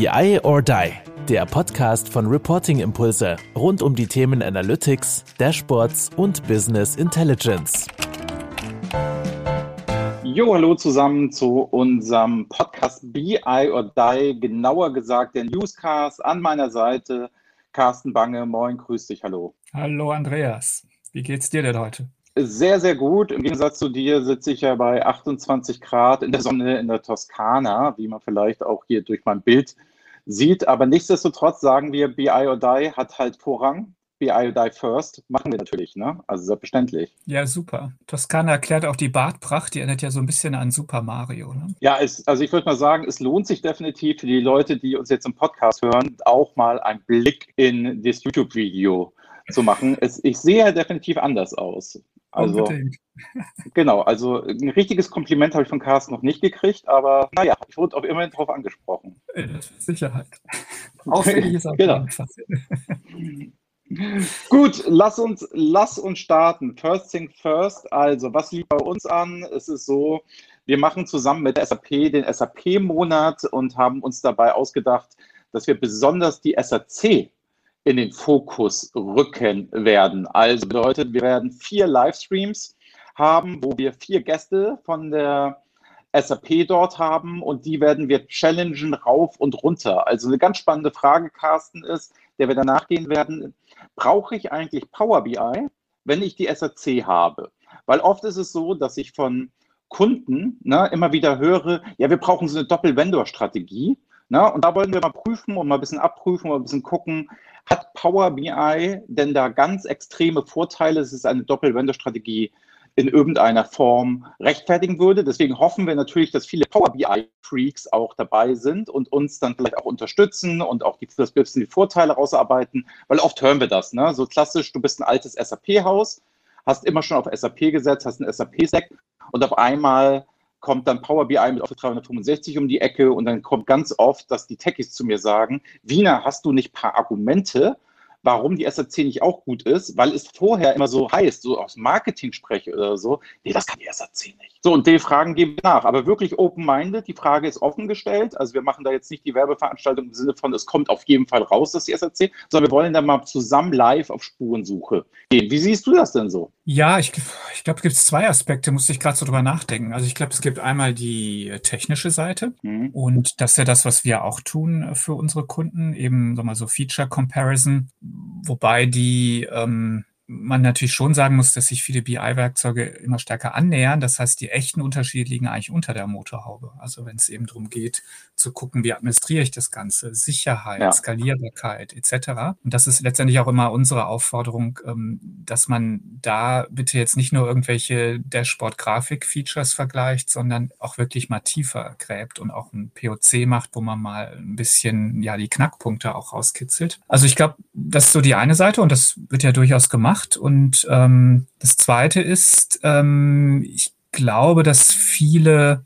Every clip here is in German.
BI or Die, der Podcast von Reporting Impulse rund um die Themen Analytics, Dashboards und Business Intelligence. Jo, hallo zusammen zu unserem Podcast BI or Die, genauer gesagt der Newscast. An meiner Seite Carsten Bange. Moin, grüß dich, hallo. Hallo Andreas, wie geht's dir denn heute? Sehr, sehr gut. Im Gegensatz zu dir sitze ich ja bei 28 Grad in der Sonne in der Toskana, wie man vielleicht auch hier durch mein Bild sieht. Aber nichtsdestotrotz sagen wir, BI or Die hat halt Vorrang. BI or Die first machen wir natürlich, ne? Also selbstverständlich. Ja, super. Toskana erklärt auch die Bartpracht, die erinnert ja so ein bisschen an Super Mario, ne? Ja, es, also ich würde mal sagen, es lohnt sich definitiv für die Leute, die uns jetzt im Podcast hören, auch mal einen Blick in das YouTube-Video zu machen. Es, ich sehe ja definitiv anders aus. Also, Unbedingt. genau, also ein richtiges Kompliment habe ich von Carsten noch nicht gekriegt, aber naja, ich wurde auch immerhin darauf angesprochen. Sicherheit. Okay, genau. Gut, lass uns, lass uns starten. First thing first. Also, was liegt bei uns an? Es ist so, wir machen zusammen mit der SAP den SAP-Monat und haben uns dabei ausgedacht, dass wir besonders die SAC in den Fokus rücken werden. Also bedeutet, wir werden vier Livestreams haben, wo wir vier Gäste von der SAP dort haben und die werden wir challengen rauf und runter. Also eine ganz spannende Frage, Carsten, ist, der wir danach gehen werden, brauche ich eigentlich Power BI, wenn ich die SAC habe? Weil oft ist es so, dass ich von Kunden ne, immer wieder höre, ja, wir brauchen so eine Doppel-Vendor-Strategie. Ne, und da wollen wir mal prüfen und mal ein bisschen abprüfen und ein bisschen gucken, hat Power BI denn da ganz extreme Vorteile? Es ist eine Doppel-Vendor-Strategie in irgendeiner Form rechtfertigen würde. Deswegen hoffen wir natürlich, dass viele Power BI-Freaks auch dabei sind und uns dann vielleicht auch unterstützen und auch die, das bisschen die Vorteile rausarbeiten, weil oft hören wir das. Ne? So klassisch, du bist ein altes SAP-Haus, hast immer schon auf SAP gesetzt, hast ein SAP-Stack und auf einmal kommt dann Power BI mit Office 365 um die Ecke und dann kommt ganz oft, dass die Techies zu mir sagen, Wiener, hast du nicht paar Argumente, warum die SAC nicht auch gut ist, weil es vorher immer so heißt, so aus Marketing spreche oder so, nee, das kann die SAC nicht. So, und die Fragen geben wir nach. Aber wirklich open-minded, die Frage ist offen gestellt. Also wir machen da jetzt nicht die Werbeveranstaltung im Sinne von, es kommt auf jeden Fall raus, dass die SAC, sondern wir wollen da mal zusammen live auf Spurensuche gehen. Wie siehst du das denn so? Ja, ich, ich glaube, es gibt zwei Aspekte, musste ich gerade so drüber nachdenken. Also ich glaube, es gibt einmal die technische Seite mhm. und das ist ja das, was wir auch tun für unsere Kunden, eben so mal so Feature Comparison, wobei die ähm, man natürlich schon sagen muss, dass sich viele BI-Werkzeuge immer stärker annähern. Das heißt, die echten Unterschiede liegen eigentlich unter der Motorhaube. Also wenn es eben darum geht, zu gucken, wie administriere ich das Ganze, Sicherheit, ja. Skalierbarkeit etc. Und das ist letztendlich auch immer unsere Aufforderung, ähm, dass man da bitte jetzt nicht nur irgendwelche Dashboard-Grafik-Features vergleicht, sondern auch wirklich mal tiefer gräbt und auch ein POC macht, wo man mal ein bisschen ja die Knackpunkte auch rauskitzelt. Also ich glaube, das ist so die eine Seite und das wird ja durchaus gemacht gemacht. Und ähm, das Zweite ist, ähm, ich glaube, dass viele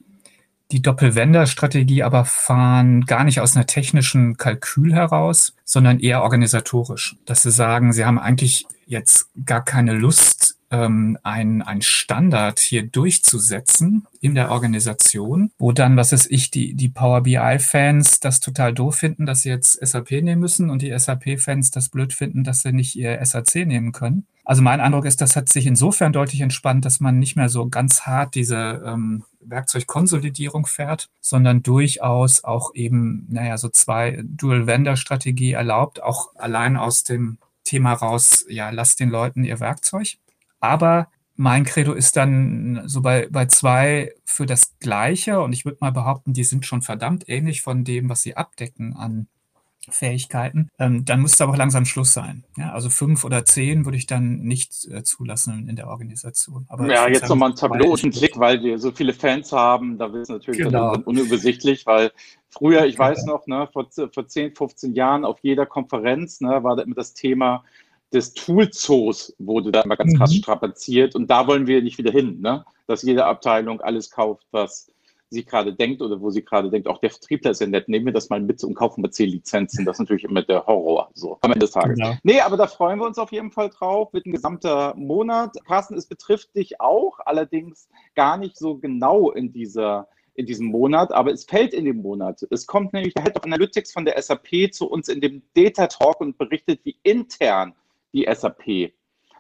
die Doppelwender-Strategie aber fahren gar nicht aus einer technischen Kalkül heraus, sondern eher organisatorisch. Dass sie sagen, sie haben eigentlich jetzt gar keine Lust, ähm, ein, ein Standard hier durchzusetzen in der Organisation, wo dann, was ist ich, die, die Power BI-Fans das total doof finden, dass sie jetzt SAP nehmen müssen und die SAP-Fans das blöd finden, dass sie nicht ihr SAC nehmen können. Also mein Eindruck ist, das hat sich insofern deutlich entspannt, dass man nicht mehr so ganz hart diese ähm, Werkzeugkonsolidierung fährt, sondern durchaus auch eben, naja, so zwei Dual-Vendor-Strategie erlaubt, auch allein aus dem Thema raus, ja, lasst den Leuten ihr Werkzeug. Aber mein Credo ist dann so bei, bei zwei für das Gleiche und ich würde mal behaupten, die sind schon verdammt ähnlich von dem, was sie abdecken an Fähigkeiten, ähm, dann muss es aber auch langsam Schluss sein. Ja, also fünf oder zehn würde ich dann nicht äh, zulassen in der Organisation. Aber ja, jetzt nochmal ein Tableau und ein Klick, weil wir so viele Fans haben, da wird es natürlich genau. unübersichtlich, weil früher, ich weiß noch, ne, vor, vor 10, 15 Jahren auf jeder Konferenz ne, war da immer das Thema des Toolzoos wurde da immer ganz krass mhm. strapaziert und da wollen wir nicht wieder hin, ne? dass jede Abteilung alles kauft, was sie gerade denkt oder wo sie gerade denkt, auch der Vertriebler ist ja nett, nehmen wir das mal mit und kaufen wir zehn Lizenzen. Das ist natürlich immer der Horror, so am Ende des Tages. Genau. Nee, aber da freuen wir uns auf jeden Fall drauf. Wird ein gesamter Monat. Carsten, es betrifft dich auch, allerdings gar nicht so genau in dieser in diesem Monat, aber es fällt in den Monat. Es kommt nämlich der Head of Analytics von der SAP zu uns in dem Data Talk und berichtet, wie intern die SAP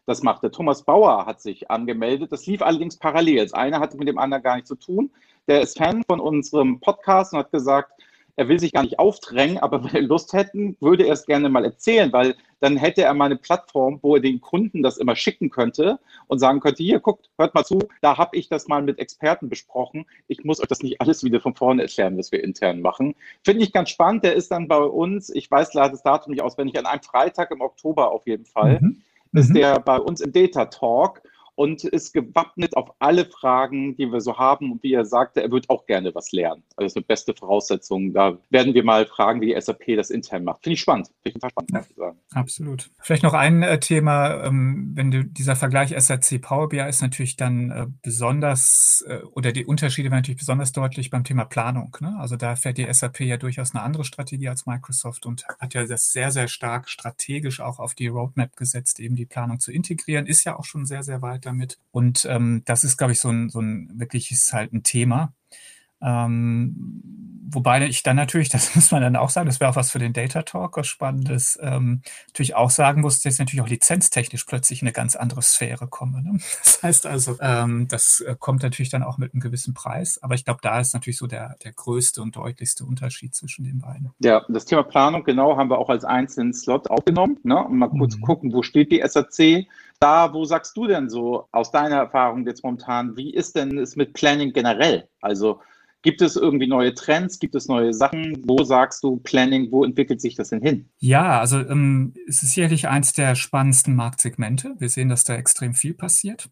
das macht. Der Thomas Bauer hat sich angemeldet. Das lief allerdings parallel. Das eine hatte mit dem anderen gar nichts zu tun. Der ist Fan von unserem Podcast und hat gesagt, er will sich gar nicht aufdrängen, aber wenn er Lust hätten, würde er es gerne mal erzählen, weil dann hätte er mal eine Plattform, wo er den Kunden das immer schicken könnte und sagen könnte, hier, guckt, hört mal zu, da habe ich das mal mit Experten besprochen. Ich muss euch das nicht alles wieder von vorne erklären, was wir intern machen. Finde ich ganz spannend. Der ist dann bei uns, ich weiß leider das Datum nicht auswendig, an einem Freitag im Oktober auf jeden Fall. Mhm ist mhm. der bei uns im Data Talk und ist gewappnet auf alle Fragen, die wir so haben. Und wie er sagte, er wird auch gerne was lernen. Also das ist eine beste Voraussetzung. Da werden wir mal fragen, wie die SAP das intern macht. Finde ich spannend. Finde ich spannend, ja, sagen. Absolut. Vielleicht noch ein äh, Thema, ähm, wenn du dieser Vergleich SAC Power BI ist natürlich dann äh, besonders äh, oder die Unterschiede werden natürlich besonders deutlich beim Thema Planung. Ne? Also da fährt die SAP ja durchaus eine andere Strategie als Microsoft und hat ja das sehr, sehr stark strategisch auch auf die Roadmap gesetzt, eben die Planung zu integrieren. Ist ja auch schon sehr, sehr weit damit. Und ähm, das ist, glaube ich, so ein, so ein wirklich ist halt ein Thema. Ähm, wobei ich dann natürlich, das muss man dann auch sagen, das wäre auch was für den Data Talk, was Spannendes, ähm, natürlich auch sagen muss, dass ich natürlich auch lizenztechnisch plötzlich in eine ganz andere Sphäre komme. Ne? Das heißt also, ähm, das äh, kommt natürlich dann auch mit einem gewissen Preis, aber ich glaube, da ist natürlich so der, der größte und deutlichste Unterschied zwischen den beiden. Ja, das Thema Planung, genau, haben wir auch als einzelnen Slot aufgenommen, ne? um mal kurz mhm. gucken, wo steht die SAC, da, wo sagst du denn so aus deiner Erfahrung jetzt momentan, wie ist denn es mit Planning generell? Also Gibt es irgendwie neue Trends? Gibt es neue Sachen? Wo sagst du Planning? Wo entwickelt sich das denn hin? Ja, also ähm, es ist sicherlich eins der spannendsten Marktsegmente. Wir sehen, dass da extrem viel passiert.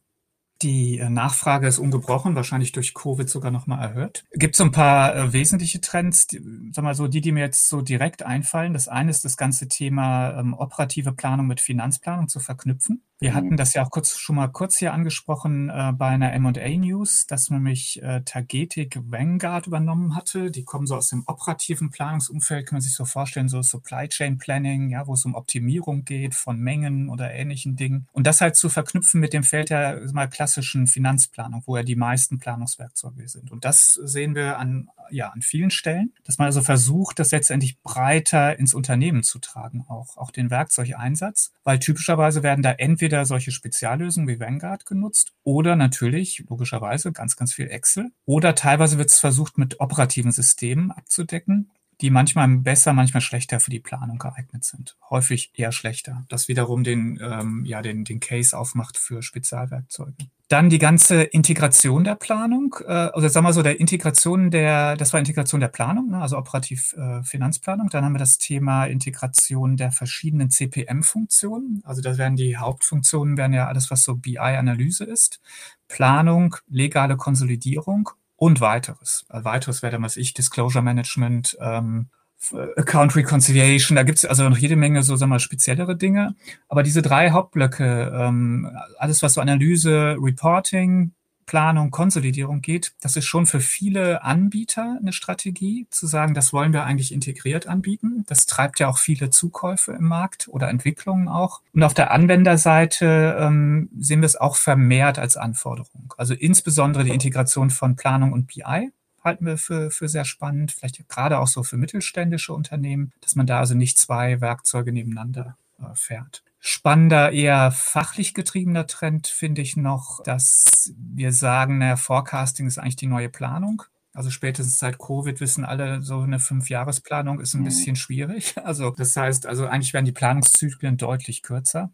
Die äh, Nachfrage ist ungebrochen, wahrscheinlich durch Covid sogar nochmal erhöht. Gibt so ein paar äh, wesentliche Trends, die, sag mal so, die, die mir jetzt so direkt einfallen. Das eine ist das ganze Thema ähm, operative Planung mit Finanzplanung zu verknüpfen. Wir mhm. hatten das ja auch kurz, schon mal kurz hier angesprochen äh, bei einer M&A News, dass nämlich äh, Tagetik Vanguard übernommen hatte. Die kommen so aus dem operativen Planungsumfeld, kann man sich so vorstellen, so Supply Chain Planning, ja, wo es um Optimierung geht von Mengen oder ähnlichen Dingen. Und das halt zu verknüpfen mit dem Feld der mal klassischen Finanzplanung, wo ja die meisten Planungswerkzeuge sind. Und das sehen wir an, ja, an vielen Stellen, dass man also versucht, das letztendlich breiter ins Unternehmen zu tragen, auch, auch den Werkzeugeinsatz, weil typischerweise werden da entweder solche Speziallösungen wie Vanguard genutzt oder natürlich, logischerweise, ganz, ganz viel Excel. Oder teilweise wird es versucht, mit operativen Systemen abzudecken, die manchmal besser, manchmal schlechter für die Planung geeignet sind. Häufig eher schlechter. Das wiederum den, ähm, ja, den, den Case aufmacht für Spezialwerkzeuge. Dann die ganze Integration der Planung, äh, oder sagen wir so, der Integration der, das war Integration der Planung, ne, also operativ äh, Finanzplanung. Dann haben wir das Thema Integration der verschiedenen CPM-Funktionen. Also das werden die Hauptfunktionen, werden ja alles, was so BI-Analyse ist. Planung, legale Konsolidierung und weiteres. Also weiteres wäre dann, was ich, Disclosure Management, ähm, Account Reconciliation, da gibt es also noch jede Menge so, sagen wir mal, speziellere Dinge. Aber diese drei Hauptblöcke, ähm, alles was so Analyse, Reporting, Planung, Konsolidierung geht, das ist schon für viele Anbieter eine Strategie, zu sagen, das wollen wir eigentlich integriert anbieten. Das treibt ja auch viele Zukäufe im Markt oder Entwicklungen auch. Und auf der Anwenderseite ähm, sehen wir es auch vermehrt als Anforderung. Also insbesondere die Integration von Planung und BI halten wir für, für sehr spannend, vielleicht gerade auch so für mittelständische Unternehmen, dass man da also nicht zwei Werkzeuge nebeneinander äh, fährt. Spannender, eher fachlich getriebener Trend finde ich noch, dass wir sagen, naja, Forecasting ist eigentlich die neue Planung. Also spätestens seit Covid wissen alle, so eine Fünfjahresplanung ist ein bisschen schwierig. Also das heißt, also eigentlich werden die Planungszyklen deutlich kürzer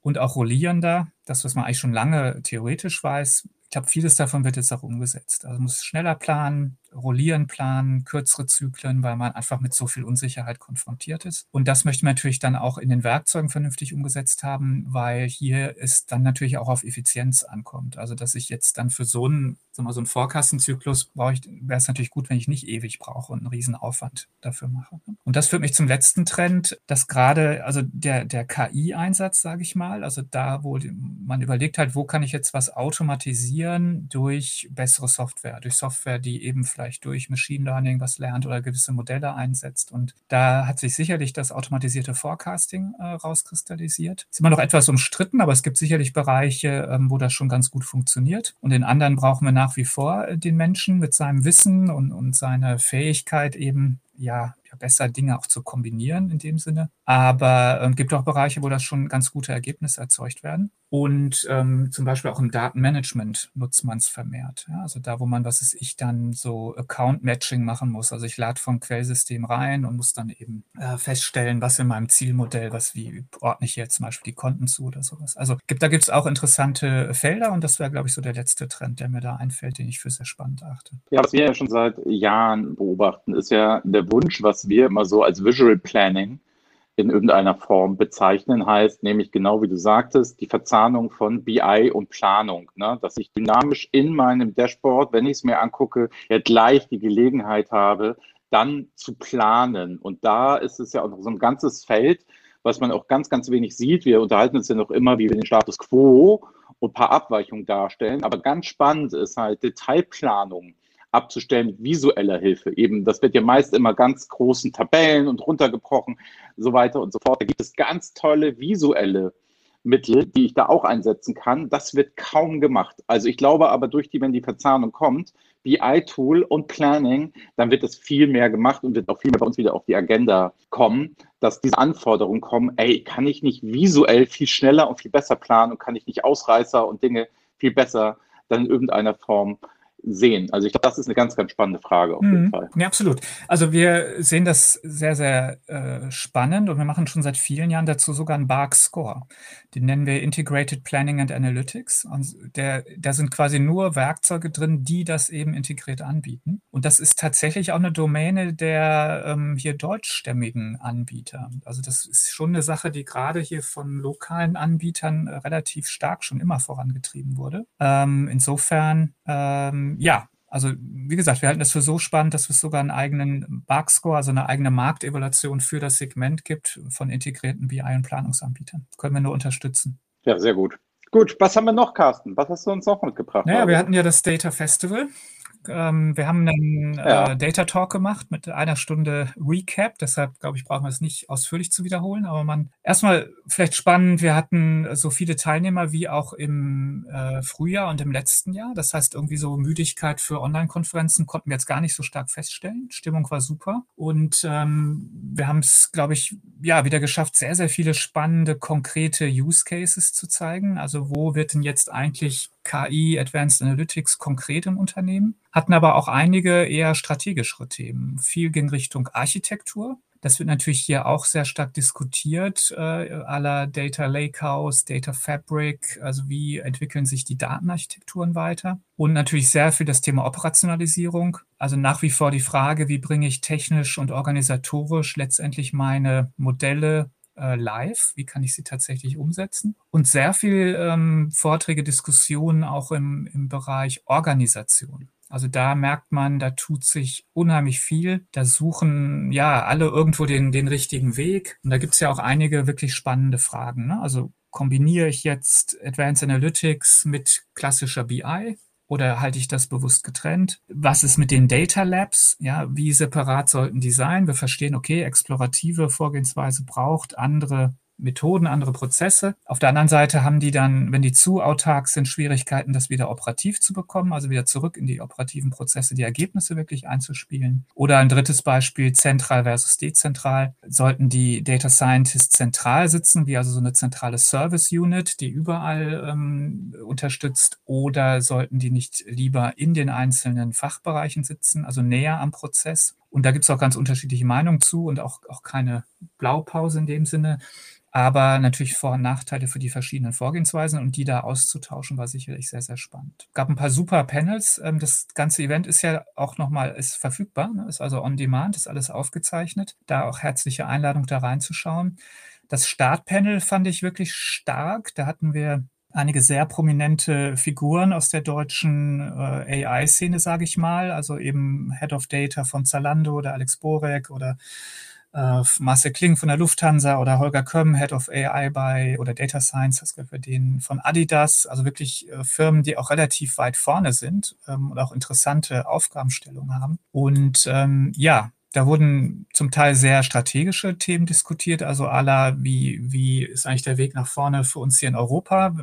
und auch rollierender. Das, was man eigentlich schon lange theoretisch weiß, ich glaube, vieles davon wird jetzt auch umgesetzt. Also man muss schneller planen, rollieren planen, kürzere Zyklen, weil man einfach mit so viel Unsicherheit konfrontiert ist. Und das möchte man natürlich dann auch in den Werkzeugen vernünftig umgesetzt haben, weil hier es dann natürlich auch auf Effizienz ankommt. Also dass ich jetzt dann für so einen, sagen wir, so einen Vorkassenzyklus brauche wäre es natürlich gut, wenn ich nicht ewig brauche und einen riesen Aufwand dafür mache. Und das führt mich zum letzten Trend, dass gerade, also der, der KI-Einsatz, sage ich mal, also da, wo man überlegt halt, wo kann ich jetzt was automatisieren durch bessere Software, durch Software, die eben vielleicht durch Machine Learning was lernt oder gewisse Modelle einsetzt. Und da hat sich sicherlich das automatisierte Forecasting äh, rauskristallisiert. Ist immer noch etwas umstritten, aber es gibt sicherlich Bereiche, ähm, wo das schon ganz gut funktioniert. Und in anderen brauchen wir nach wie vor äh, den Menschen mit seinem Wissen und, und seiner Fähigkeit eben ja, besser Dinge auch zu kombinieren in dem Sinne. Aber es äh, gibt auch Bereiche, wo das schon ganz gute Ergebnisse erzeugt werden. Und ähm, zum Beispiel auch im Datenmanagement nutzt man es vermehrt. Ja? Also da, wo man, was ist ich, dann so Account-Matching machen muss. Also ich lade vom Quellsystem rein und muss dann eben äh, feststellen, was in meinem Zielmodell, was wie ordne ich jetzt zum Beispiel die Konten zu oder sowas. Also gibt, da gibt es auch interessante Felder und das wäre, glaube ich, so der letzte Trend, der mir da einfällt, den ich für sehr spannend achte. Ja, was wir ja schon seit Jahren beobachten, ist ja der Wunsch, was wir immer so als Visual Planning in irgendeiner Form bezeichnen, heißt nämlich genau wie du sagtest, die Verzahnung von BI und Planung, ne? dass ich dynamisch in meinem Dashboard, wenn ich es mir angucke, ja gleich die Gelegenheit habe, dann zu planen. Und da ist es ja auch noch so ein ganzes Feld, was man auch ganz, ganz wenig sieht. Wir unterhalten uns ja noch immer, wie wir den Status quo und ein paar Abweichungen darstellen. Aber ganz spannend ist halt Detailplanung abzustellen mit visueller Hilfe. Eben, das wird ja meist immer ganz großen Tabellen und runtergebrochen, so weiter und so fort. Da gibt es ganz tolle visuelle Mittel, die ich da auch einsetzen kann. Das wird kaum gemacht. Also ich glaube aber durch die, wenn die Verzahnung kommt, BI-Tool und Planning, dann wird es viel mehr gemacht und wird auch viel mehr bei uns wieder auf die Agenda kommen, dass diese Anforderungen kommen, ey, kann ich nicht visuell viel schneller und viel besser planen und kann ich nicht Ausreißer und Dinge viel besser dann in irgendeiner Form sehen? Also ich glaube, das ist eine ganz, ganz spannende Frage auf jeden mhm. Fall. Ja, absolut. Also wir sehen das sehr, sehr äh, spannend und wir machen schon seit vielen Jahren dazu sogar einen BARC Score. Den nennen wir Integrated Planning and Analytics. Und der, da sind quasi nur Werkzeuge drin, die das eben integriert anbieten. Und das ist tatsächlich auch eine Domäne der ähm, hier deutschstämmigen Anbieter. Also das ist schon eine Sache, die gerade hier von lokalen Anbietern äh, relativ stark schon immer vorangetrieben wurde. Ähm, insofern ähm, ja, also wie gesagt, wir halten das für so spannend, dass es sogar einen eigenen Bug-Score, also eine eigene Marktevaluation für das Segment gibt von integrierten BI- und Planungsanbietern. Können wir nur unterstützen. Ja, sehr gut. Gut, was haben wir noch, Carsten? Was hast du uns noch mitgebracht? Naja, wir hatten ja das Data Festival. Ähm, wir haben einen ja. äh, Data Talk gemacht mit einer Stunde Recap. Deshalb, glaube ich, brauchen wir es nicht ausführlich zu wiederholen. Aber man erstmal vielleicht spannend, wir hatten so viele Teilnehmer wie auch im äh, Frühjahr und im letzten Jahr. Das heißt, irgendwie so Müdigkeit für Online-Konferenzen konnten wir jetzt gar nicht so stark feststellen. Stimmung war super. Und ähm, wir haben es, glaube ich, ja, wieder geschafft, sehr, sehr viele spannende, konkrete Use Cases zu zeigen. Also wo wird denn jetzt eigentlich KI, Advanced Analytics konkret im Unternehmen, hatten aber auch einige eher strategischere Themen. Viel ging Richtung Architektur. Das wird natürlich hier auch sehr stark diskutiert, äh, aller Data Lakehouse, Data Fabric, also wie entwickeln sich die Datenarchitekturen weiter. Und natürlich sehr viel das Thema Operationalisierung. Also nach wie vor die Frage, wie bringe ich technisch und organisatorisch letztendlich meine Modelle äh, live? Wie kann ich sie tatsächlich umsetzen? Und sehr viel ähm, Vorträge, Diskussionen auch im, im Bereich Organisation. Also da merkt man, da tut sich unheimlich viel. Da suchen ja alle irgendwo den, den richtigen Weg. Und da gibt es ja auch einige wirklich spannende Fragen. Ne? Also kombiniere ich jetzt Advanced Analytics mit klassischer BI? Oder halte ich das bewusst getrennt? Was ist mit den Data Labs? Ja, wie separat sollten die sein? Wir verstehen, okay, explorative Vorgehensweise braucht andere Methoden, andere Prozesse. Auf der anderen Seite haben die dann, wenn die zu autark sind, Schwierigkeiten, das wieder operativ zu bekommen, also wieder zurück in die operativen Prozesse, die Ergebnisse wirklich einzuspielen. Oder ein drittes Beispiel, zentral versus dezentral. Sollten die Data Scientists zentral sitzen, wie also so eine zentrale Service Unit, die überall ähm, unterstützt, oder sollten die nicht lieber in den einzelnen Fachbereichen sitzen, also näher am Prozess? Und da gibt es auch ganz unterschiedliche Meinungen zu und auch, auch keine Blaupause in dem Sinne aber natürlich Vor- und Nachteile für die verschiedenen Vorgehensweisen und die da auszutauschen, war sicherlich sehr, sehr spannend. Gab ein paar super Panels. Ähm, das ganze Event ist ja auch nochmal ist verfügbar, ne? ist also on demand, ist alles aufgezeichnet. Da auch herzliche Einladung, da reinzuschauen. Das Startpanel fand ich wirklich stark. Da hatten wir einige sehr prominente Figuren aus der deutschen äh, AI-Szene, sage ich mal. Also eben Head of Data von Zalando oder Alex Borek oder äh, Marcel Kling von der Lufthansa oder Holger Kömm, Head of AI bei oder Data Science, das gehört denen von Adidas, also wirklich äh, Firmen, die auch relativ weit vorne sind ähm, und auch interessante Aufgabenstellungen haben. Und ähm, ja, da wurden zum Teil sehr strategische Themen diskutiert, also aller, wie, wie ist eigentlich der Weg nach vorne für uns hier in Europa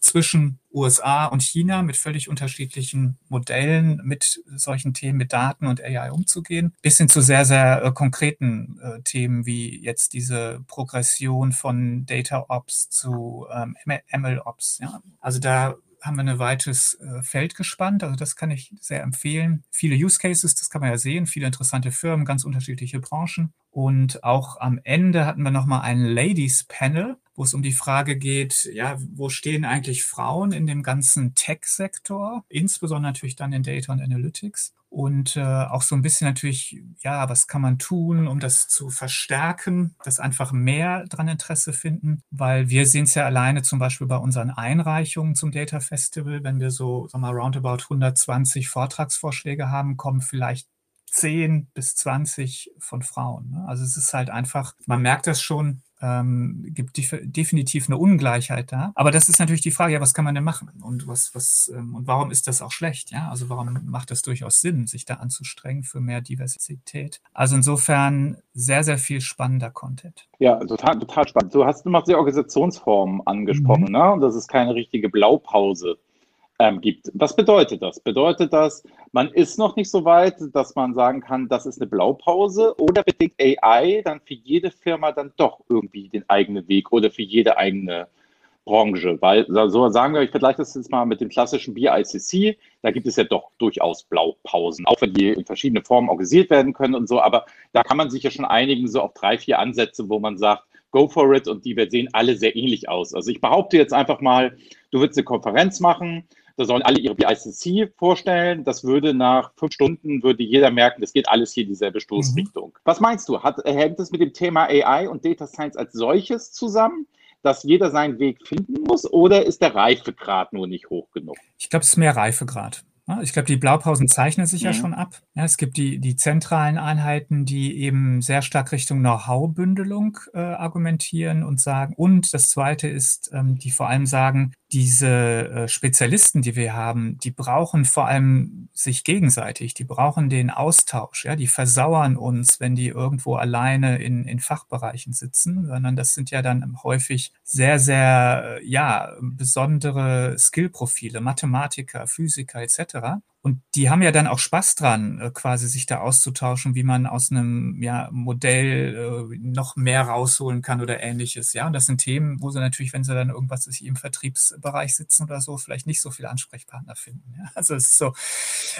zwischen USA und China mit völlig unterschiedlichen Modellen mit solchen Themen, mit Daten und AI umzugehen, bis hin zu sehr, sehr äh, konkreten äh, Themen wie jetzt diese Progression von Data Ops zu ähm, ML Ops. Ja. Also da haben wir ein weites äh, Feld gespannt. Also das kann ich sehr empfehlen. Viele Use Cases, das kann man ja sehen, viele interessante Firmen, ganz unterschiedliche Branchen. Und auch am Ende hatten wir nochmal ein Ladies Panel, wo es um die Frage geht, ja, wo stehen eigentlich Frauen in dem ganzen Tech-Sektor, insbesondere natürlich dann in Data und Analytics und äh, auch so ein bisschen natürlich, ja, was kann man tun, um das zu verstärken, dass einfach mehr dran Interesse finden, weil wir sehen es ja alleine zum Beispiel bei unseren Einreichungen zum Data Festival, wenn wir so, sagen wir mal, roundabout 120 Vortragsvorschläge haben, kommen vielleicht 10 bis 20 von Frauen. Ne? Also es ist halt einfach, man merkt das schon, ähm, gibt definitiv eine Ungleichheit da. Aber das ist natürlich die Frage, ja, was kann man denn machen? Und was, was, ähm, und warum ist das auch schlecht? Ja, also warum macht es durchaus Sinn, sich da anzustrengen für mehr Diversität? Also insofern sehr, sehr viel spannender Content. Ja, total, total spannend. Du hast, du machst die Organisationsform angesprochen, mhm. ne? Und das ist keine richtige Blaupause ähm, gibt. Was bedeutet das? Bedeutet das, man ist noch nicht so weit, dass man sagen kann, das ist eine Blaupause oder bedingt AI dann für jede Firma dann doch irgendwie den eigenen Weg oder für jede eigene Branche? Weil, so sagen wir, ich vergleiche das jetzt mal mit dem klassischen BICC, da gibt es ja doch durchaus Blaupausen, auch wenn die in verschiedene Formen organisiert werden können und so, aber da kann man sich ja schon einigen, so auf drei, vier Ansätze, wo man sagt, go for it und die sehen alle sehr ähnlich aus. Also ich behaupte jetzt einfach mal, du willst eine Konferenz machen, da sollen alle ihre BICC vorstellen. Das würde nach fünf Stunden, würde jeder merken, das geht alles hier in dieselbe Stoßrichtung. Mhm. Was meinst du? Hat, hängt es mit dem Thema AI und Data Science als solches zusammen? dass jeder seinen Weg finden muss oder ist der Reifegrad nur nicht hoch genug? Ich glaube, es ist mehr Reifegrad. Ich glaube, die Blaupausen zeichnen sich ja, ja mhm. schon ab. Es gibt die, die zentralen Einheiten, die eben sehr stark Richtung Know-how-Bündelung äh, argumentieren und sagen. Und das Zweite ist, ähm, die vor allem sagen, diese äh, Spezialisten, die wir haben, die brauchen vor allem sich gegenseitig, die brauchen den Austausch, ja, die versauern uns, wenn die irgendwo alleine in, in Fachbereichen sitzen, sondern das sind ja dann häufig sehr, sehr, ja, besondere Skillprofile, Mathematiker, Physiker etc. Und die haben ja dann auch Spaß dran, äh, quasi sich da auszutauschen, wie man aus einem ja, Modell äh, noch mehr rausholen kann oder ähnliches. Ja, und das sind Themen, wo sie natürlich, wenn sie dann irgendwas sich im Vertriebsbereich sitzen oder so, vielleicht nicht so viele Ansprechpartner finden. Ja, also es ist so.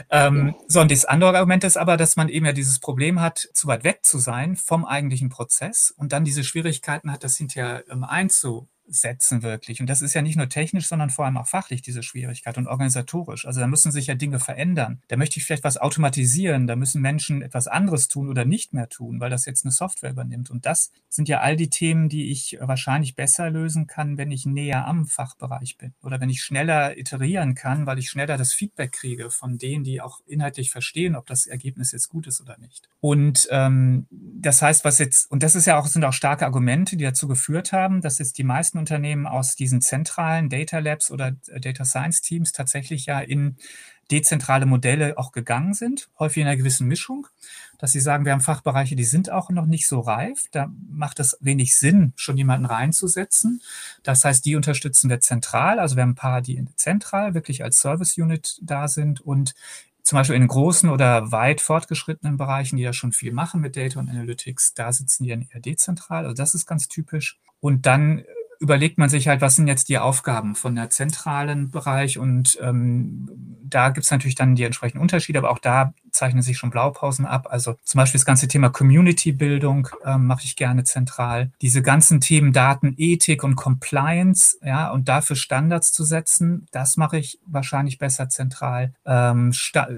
Ähm, so, und das andere Argument ist aber, dass man eben ja dieses Problem hat, zu weit weg zu sein vom eigentlichen Prozess und dann diese Schwierigkeiten hat, das hinterher ähm, einzu setzen wirklich. Und das ist ja nicht nur technisch, sondern vor allem auch fachlich diese Schwierigkeit und organisatorisch. Also da müssen sich ja Dinge verändern. Da möchte ich vielleicht was automatisieren. Da müssen Menschen etwas anderes tun oder nicht mehr tun, weil das jetzt eine Software übernimmt. Und das sind ja all die Themen, die ich wahrscheinlich besser lösen kann, wenn ich näher am Fachbereich bin oder wenn ich schneller iterieren kann, weil ich schneller das Feedback kriege von denen, die auch inhaltlich verstehen, ob das Ergebnis jetzt gut ist oder nicht. Und ähm, das heißt, was jetzt, und das ist ja auch, sind auch starke Argumente, die dazu geführt haben, dass jetzt die meisten meisten Unternehmen aus diesen zentralen Data Labs oder äh, Data Science Teams tatsächlich ja in dezentrale Modelle auch gegangen sind, häufig in einer gewissen Mischung, dass sie sagen, wir haben Fachbereiche, die sind auch noch nicht so reif. Da macht es wenig Sinn, schon jemanden reinzusetzen. Das heißt, die unterstützen wir zentral. Also wir haben ein paar, die zentral wirklich als Service Unit da sind und zum Beispiel in großen oder weit fortgeschrittenen Bereichen, die ja schon viel machen mit Data und Analytics, da sitzen die dann eher dezentral. Also das ist ganz typisch. Und dann überlegt man sich halt, was sind jetzt die Aufgaben von der zentralen Bereich und ähm, da gibt es natürlich dann die entsprechenden Unterschiede, aber auch da zeichnen sich schon Blaupausen ab. Also zum Beispiel das ganze Thema Community-Bildung ähm, mache ich gerne zentral. Diese ganzen Themen Daten, Ethik und Compliance, ja, und dafür Standards zu setzen, das mache ich wahrscheinlich besser zentral. Ähm,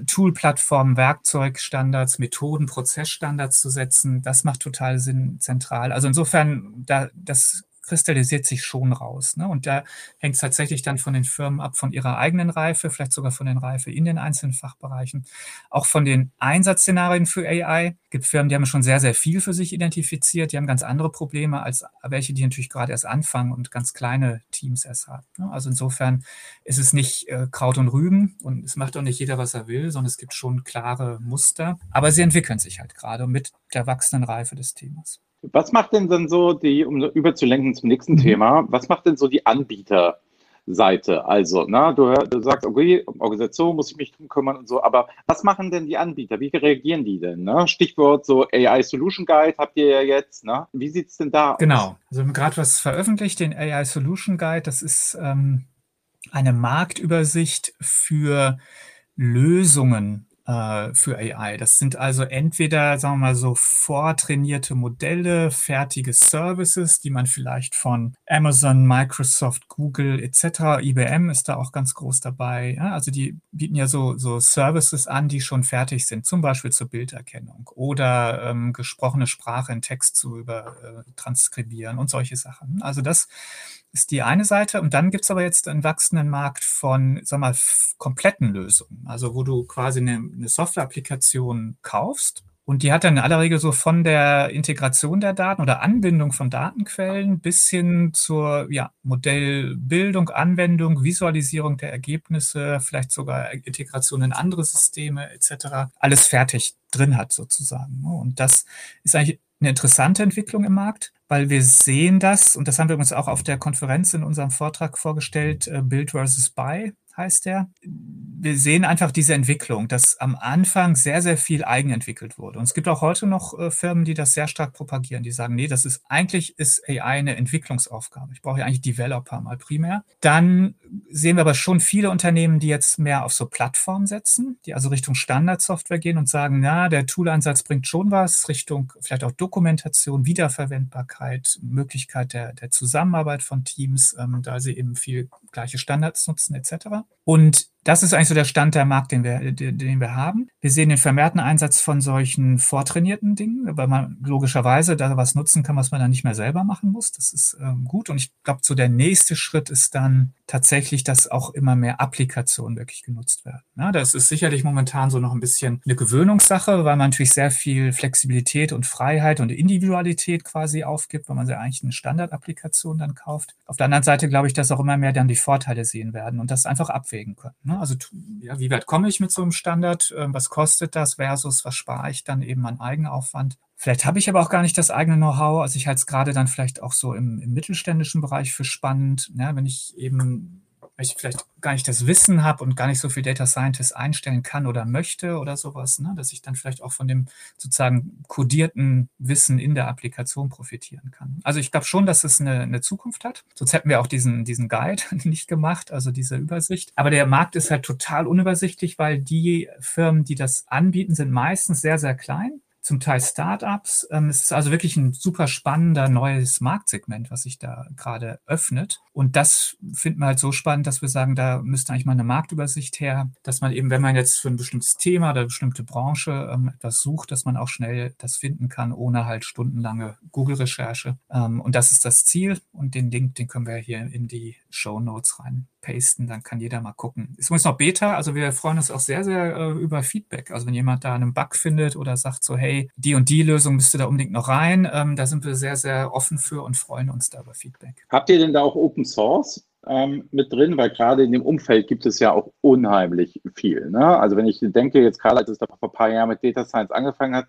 Tool-Plattformen, Werkzeugstandards, Methoden, Prozessstandards zu setzen, das macht total Sinn zentral. Also insofern, da, das kristallisiert sich schon raus. Ne? Und da hängt es tatsächlich dann von den Firmen ab, von ihrer eigenen Reife, vielleicht sogar von den Reife in den einzelnen Fachbereichen, auch von den Einsatzszenarien für AI. Es gibt Firmen, die haben schon sehr, sehr viel für sich identifiziert, die haben ganz andere Probleme als welche, die natürlich gerade erst anfangen und ganz kleine Teams erst haben. Ne? Also insofern ist es nicht äh, Kraut und Rüben und es macht auch nicht jeder, was er will, sondern es gibt schon klare Muster. Aber sie entwickeln sich halt gerade mit der wachsenden Reife des Themas. Was macht denn dann so die, um überzulenken zum nächsten mhm. Thema, was macht denn so die Anbieterseite? Also, na, du, du sagst, okay, um Organisation muss ich mich drum kümmern und so, aber was machen denn die Anbieter? Wie reagieren die denn? Ne? Stichwort so AI Solution Guide habt ihr ja jetzt. Ne? Wie sieht es denn da aus? Genau, also wir haben gerade was veröffentlicht, den AI Solution Guide. Das ist ähm, eine Marktübersicht für Lösungen äh, für AI. Das sind also entweder, sagen wir mal so, vortrainierte Modelle, fertige Services, die man vielleicht von Amazon, Microsoft, Google etc., IBM ist da auch ganz groß dabei. Ja? Also die bieten ja so, so Services an, die schon fertig sind, zum Beispiel zur Bilderkennung oder ähm, gesprochene Sprache in Text zu über, äh, und solche Sachen. Also das ist die eine Seite. Und dann gibt es aber jetzt einen wachsenden Markt von, sag mal, kompletten Lösungen. Also wo du quasi eine, eine Software-Applikation kaufst und die hat dann in aller Regel so von der Integration der Daten oder Anbindung von Datenquellen bis hin zur ja, Modellbildung, Anwendung, Visualisierung der Ergebnisse, vielleicht sogar Integration in andere Systeme etc. alles fertig drin hat sozusagen. Und das ist eigentlich eine interessante Entwicklung im Markt, weil wir sehen das, und das haben wir uns auch auf der Konferenz in unserem Vortrag vorgestellt, äh, Build versus Buy heißt der. Wir sehen einfach diese Entwicklung, dass am Anfang sehr, sehr viel eigenentwickelt wurde. Und es gibt auch heute noch äh, Firmen, die das sehr stark propagieren, die sagen, nee, das ist eigentlich ist AI eine Entwicklungsaufgabe. Ich brauche ja eigentlich Developer mal primär. Dann sehen wir aber schon viele Unternehmen, die jetzt mehr auf so Plattformen setzen, die also Richtung Standardsoftware gehen und sagen, na, der Toolansatz bringt schon was, Richtung vielleicht auch Dokumentation, Wiederverwendbarkeit, Möglichkeit der, der Zusammenarbeit von Teams, ähm, da sie eben viel gleiche Standards nutzen etc. Und das ist eigentlich so der Stand der Markt, den wir, den wir haben. Wir sehen den vermehrten Einsatz von solchen vortrainierten Dingen, weil man logischerweise da was nutzen kann, was man dann nicht mehr selber machen muss. Das ist ähm, gut. Und ich glaube, so der nächste Schritt ist dann tatsächlich, dass auch immer mehr Applikationen wirklich genutzt werden. Ja, das ist sicherlich momentan so noch ein bisschen eine Gewöhnungssache, weil man natürlich sehr viel Flexibilität und Freiheit und Individualität quasi aufgibt, weil man ja eigentlich eine Standardapplikation dann kauft. Auf der anderen Seite glaube ich, dass auch immer mehr dann die Vorteile sehen werden und das einfach abwägen können. Ne? Also ja, wie weit komme ich mit so einem Standard? Ähm, was kostet das versus was spare ich dann eben an Eigenaufwand? Vielleicht habe ich aber auch gar nicht das eigene Know-how. Also ich halte es gerade dann vielleicht auch so im, im mittelständischen Bereich für spannend, ja, wenn ich eben ich vielleicht gar nicht das Wissen habe und gar nicht so viel Data Scientist einstellen kann oder möchte oder sowas, ne? dass ich dann vielleicht auch von dem sozusagen kodierten Wissen in der Applikation profitieren kann. Also ich glaube schon, dass es eine, eine Zukunft hat. Sonst hätten wir auch diesen, diesen Guide nicht gemacht, also diese Übersicht. Aber der Markt ist halt total unübersichtlich, weil die Firmen, die das anbieten, sind meistens sehr, sehr klein zum Teil Startups. Ähm, es ist also wirklich ein super spannender neues Marktsegment, was sich da gerade öffnet. Und das finden wir halt so spannend, dass wir sagen, da müsste eigentlich mal eine Marktübersicht her, dass man eben, wenn man jetzt für ein bestimmtes Thema oder bestimmte Branche ähm, etwas sucht, dass man auch schnell das finden kann, ohne halt stundenlange Google-Recherche. Ähm, und das ist das Ziel. Und den Link, den können wir hier in die Show Notes rein pasten, dann kann jeder mal gucken. Ist übrigens noch Beta, also wir freuen uns auch sehr, sehr äh, über Feedback. Also wenn jemand da einen Bug findet oder sagt so, hey, die und die Lösung müsste da unbedingt noch rein, ähm, da sind wir sehr, sehr offen für und freuen uns da über Feedback. Habt ihr denn da auch Open Source? Ähm, mit drin, weil gerade in dem Umfeld gibt es ja auch unheimlich viel. Ne? Also wenn ich denke, jetzt gerade als es da vor ein paar Jahren mit Data Science angefangen hat,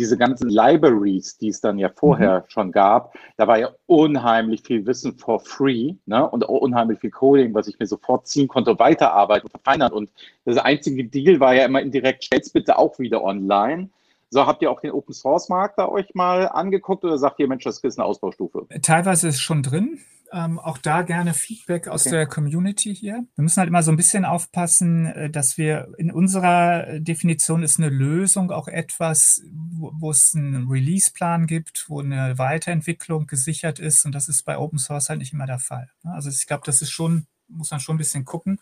diese ganzen Libraries, die es dann ja vorher mhm. schon gab, da war ja unheimlich viel Wissen for free ne? und auch unheimlich viel Coding, was ich mir sofort ziehen konnte, weiterarbeiten und verfeinern. Und das einzige Deal war ja immer indirekt, stell's bitte auch wieder online. So, habt ihr auch den Open Source Markt da euch mal angeguckt oder sagt ihr, Mensch, das ist eine Ausbaustufe? Teilweise ist schon drin. Ähm, auch da gerne Feedback aus okay. der Community hier. Wir müssen halt immer so ein bisschen aufpassen, äh, dass wir in unserer Definition ist eine Lösung auch etwas, wo, wo es einen Release-Plan gibt, wo eine Weiterentwicklung gesichert ist. Und das ist bei Open Source halt nicht immer der Fall. Also ich glaube, das ist schon, muss man schon ein bisschen gucken,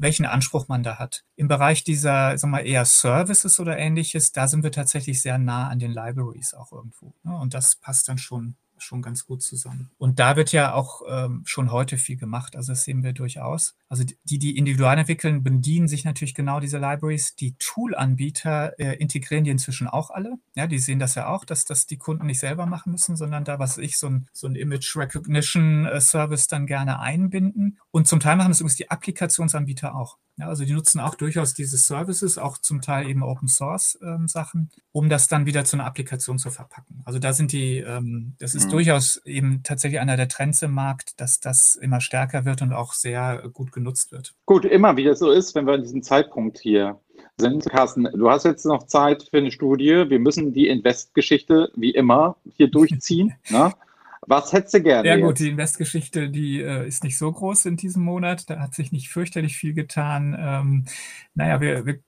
welchen Anspruch man da hat. Im Bereich dieser, sagen wir mal, eher Services oder ähnliches, da sind wir tatsächlich sehr nah an den Libraries auch irgendwo. Ne? Und das passt dann schon schon ganz gut zusammen. Und da wird ja auch ähm, schon heute viel gemacht. Also das sehen wir durchaus. Also die, die individual entwickeln, bedienen sich natürlich genau diese Libraries. Die Tool-Anbieter äh, integrieren die inzwischen auch alle. Ja, die sehen das ja auch, dass das die Kunden nicht selber machen müssen, sondern da, was ich, so ein, so ein Image Recognition äh, Service dann gerne einbinden. Und zum Teil machen das übrigens die Applikationsanbieter auch. Ja, also die nutzen auch durchaus diese Services, auch zum Teil eben Open Source ähm, Sachen, um das dann wieder zu einer Applikation zu verpacken. Also da sind die, ähm, das ist mhm. durchaus eben tatsächlich einer der Trends im Markt, dass das immer stärker wird und auch sehr gut genutzt wird. Gut, immer wie das so ist, wenn wir an diesem Zeitpunkt hier sind. Carsten, du hast jetzt noch Zeit für eine Studie. Wir müssen die Invest-Geschichte wie immer hier durchziehen. ne? Was hättest du gerne? Ja gut, jetzt? die Investgeschichte, die äh, ist nicht so groß in diesem Monat. Da hat sich nicht fürchterlich viel getan. Ähm, naja, wir, wir